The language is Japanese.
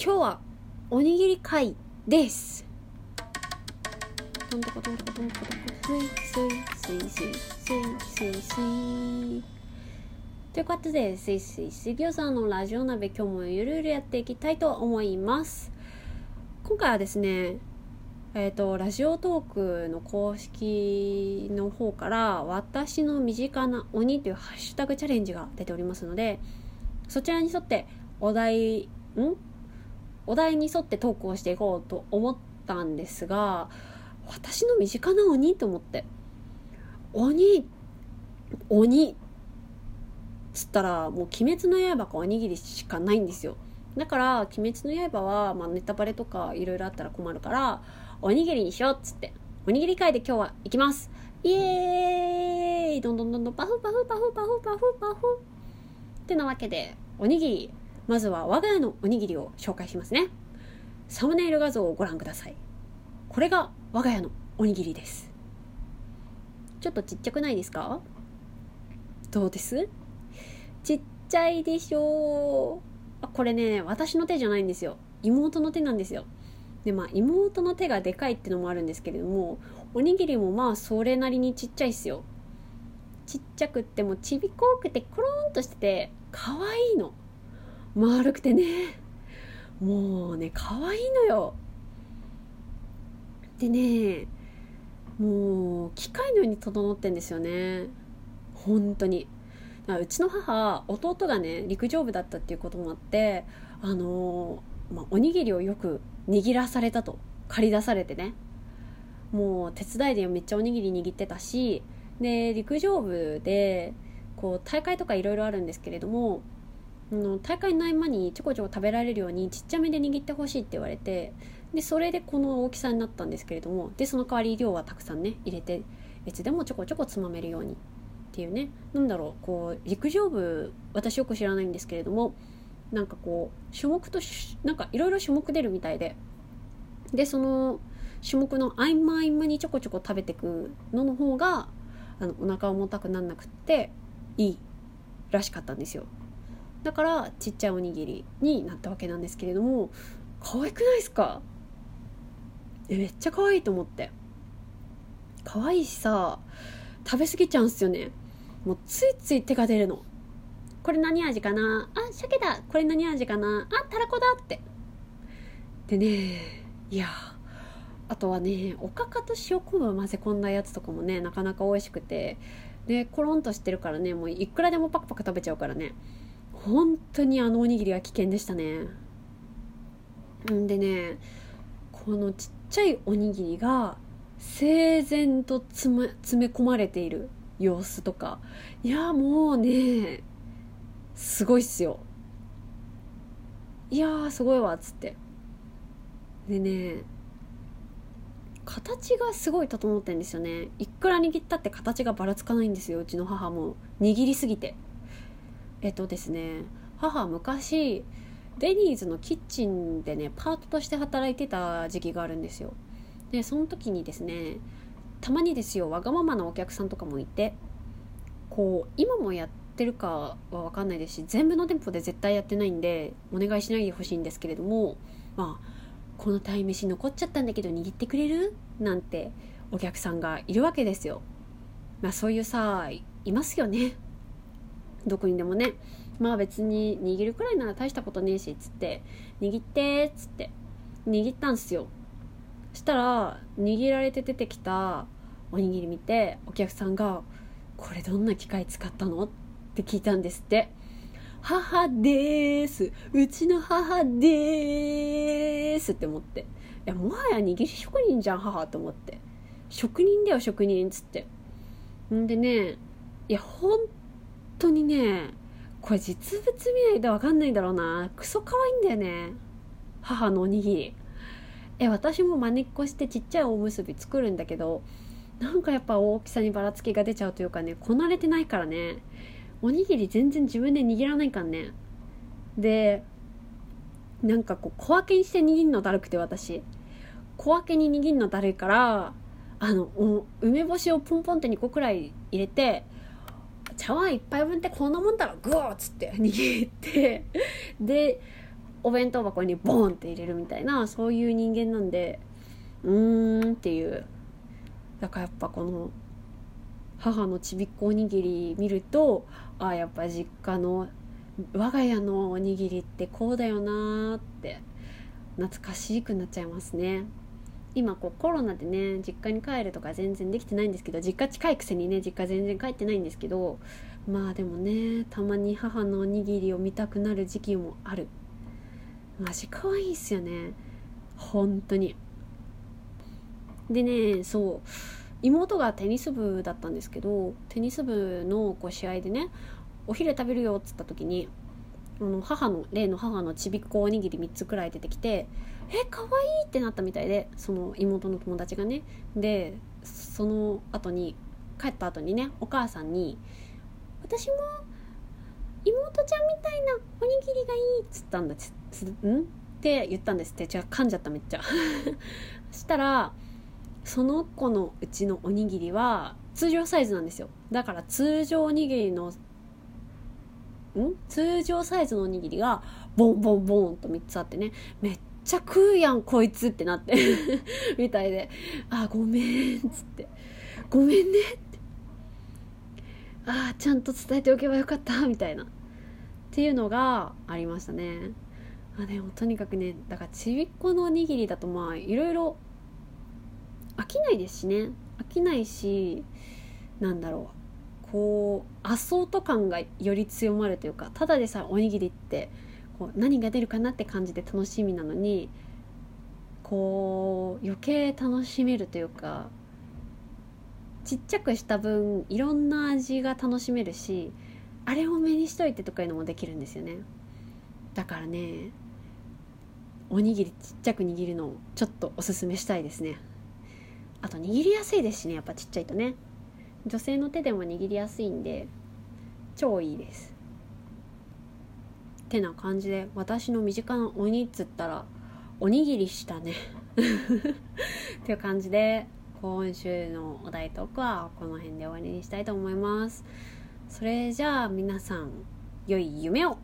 今日はおにぎり会です。トントコトントコトントコトンスイスイスイスイスイスイスイということでスイスイ水餃子のラジオ鍋今日もゆるゆるやっていきたいと思います今回はですねえーと、ラジオトークの公式の方から「私の身近な鬼」というハッシュタグチャレンジが出ておりますのでそちらに沿ってお題んお題に沿ってトークをしていこうと思ったんですが私の身近な鬼と思って鬼鬼つったらもう「鬼滅の刃」かおにぎりしかないんですよ。だから「鬼滅の刃は」まあ、ネタバレとかいろいろあったら困るからおにぎりにしようっつっておにぎり会で今日は行きます。イエーイ。どんどんどんどんパフパフパフパフパフパフ。ってなわけでおにぎりまずは我が家のおにぎりを紹介しますね。サムネイル画像をご覧ください。これが我が家のおにぎりです。ちょっとちっちゃくないですか？どうです？ちっちゃいでしょう。あこれね私の手じゃないんですよ。妹の手なんですよ。でまあ妹の手がでかいってのもあるんですけれどもおにぎりもまあそれなりにちっちゃいっすよ。ちっちゃくってもちびこくてコロンとしてて可愛いの。丸くてね。もうね可愛いのよ。でねもう機械のように整ってんですよね。本当に。うちの母弟がね陸上部だったっていうこともあってあのまあ、おにぎりをよく握らされたと。借り出されてね。もう手伝いでめっちゃおにぎり握ってたしで陸上部でこう大会とかいろいろあるんですけれどもの大会の合間にちょこちょこ食べられるようにちっちゃめで握ってほしいって言われてでそれでこの大きさになったんですけれどもでその代わり量はたくさんね入れていつでもちょこちょこつまめるようにっていうね。なんだろうこう陸上部私よく知らないんですけれどもなんかこう種目となんかいろいろ種目出るみたいででその種目の合間合間にちょこちょこ食べてくのの方があのお腹重たくなんなくっていいらしかったんですよ。だからちっちゃいおにぎりになったわけなんですけれども可愛くないですか？えめっちゃ可愛いと思って。可愛いしさ食べ過ぎちゃうんすよね。もうついつい手が出るの。これ何味かな？あ鮭だ。これ何味かな？あたらこだって。でねいやあとはねおかかと塩昆布を混ぜ込んだやつとかもねなかなか美味しくて。でコロンとしてるからねもういくらでもパクパク食べちゃうからね。本当にあのおにぎりは危険でしたね。んでねこのちっちゃいおにぎりが整然と詰め詰め込まれている様子とか。いやもうねすごいっすよ。いやーすごいわっつって。でね形がすごい整ってんですよね。いくら握ったって形がばらつかないんですようちの母も。握りすぎて。えっとですね母昔デニーズのキッチンでねパートとして働いてた時期があるんですよ。でその時にですねたまにですよわがままなお客さんとかもいてこう今もやってるかは分かんないですし全部の店舗で絶対やってないんでお願いしないでほしいんですけれどもまあこの鯛めし残っちゃったんだけど握ってくれる？なんてお客さんがいるわけですよ。まあそういうさいますよね。どこにでもね。まあ別に握るくらいなら大したことねえしっつって。握ってっつって。握ったんすよ。したら握られて出てきたおにぎり見てお客さんが「これどんな機械使ったの?」って聞いたんですって。母です。うちの母です。って思って。いやもはや握り職人じゃん母と思って。職人だよ職人っつって。んでねいや本当にねこれ実物見ないと分かんないんだろうな。クソ可愛いんだよね。母のおにぎり。え私もまねっこしてちっちゃいおむすび作るんだけどなんかやっぱ大きさにばらつきが出ちゃうというかねこなれてないからね。おにぎり全然自分で握らないかんね。でなんかこう小分けにして握るのだるくて私。小分けに握るのだるいからあの梅干しをポンポンって2個くらい入れて茶碗1杯分ってこんなもんだろグーっつって。握って。でお弁当箱にボンって入れるみたいなそういう人間なんでうーんっていう。だからやっぱこの母のちびっこおにぎり見るとあやっぱ実家の我が家のおにぎりってこうだよなーって懐かしくなっちゃいますね。今こうコロナでね実家に帰るとか全然できてないんですけど実家近いくせにね実家全然帰ってないんですけどまあでもねたまに母のおにぎりを見たくなる時期もある。マジ可愛いっすよね。本当に。でねそう妹がテニス部だったんですけどテニス部のこう試合でねお昼食べるよっつった時にの母の例の母のちびっこおにぎり3つくらい出てきてえ可愛いってなったみたいでその妹の友達がね。でその後に帰った後にねお母さんに「私も妹ちゃんみたいなおにぎりがいい」っつったんだつつん？って言ったんですって。じゃあ噛んじゃっためっちゃ。そしたらその子のうちのおにぎりは通常サイズなんですよ。だから通常おにぎりの通常サイズのおにぎりがボンボンボンと3つあってね。めっちゃ食うやんこいつってなって みたいで「あごめん」っつって「ごめんね」って「あちゃんと伝えておけばよかった」みたいな。っていうのがありましたね。あでもとにかくねだからちびっこのおにぎりだとまあいろいろ飽きないですしね。飽きないしなんだろう。こうアソート感がより強まるというかただでさおにぎりってこう何が出るかなって感じで楽しみなのにこう余計楽しめるというかちっちゃくした分いろんな味が楽しめるしあれを目にしといてとかいうのもできるんですよね。だからねおにぎりちっちゃく握るのをちょっとおすすめしたいですね。あと握りやすいですしねやっぱちっちゃいとね。女性の手でも握りやすいんで超いいです。てな感じで私の身近な鬼っつったらおにぎりしたね。っていう感じで今週のお題トークはこの辺で終わりにしたいと思います。それじゃあ皆さん良い夢を。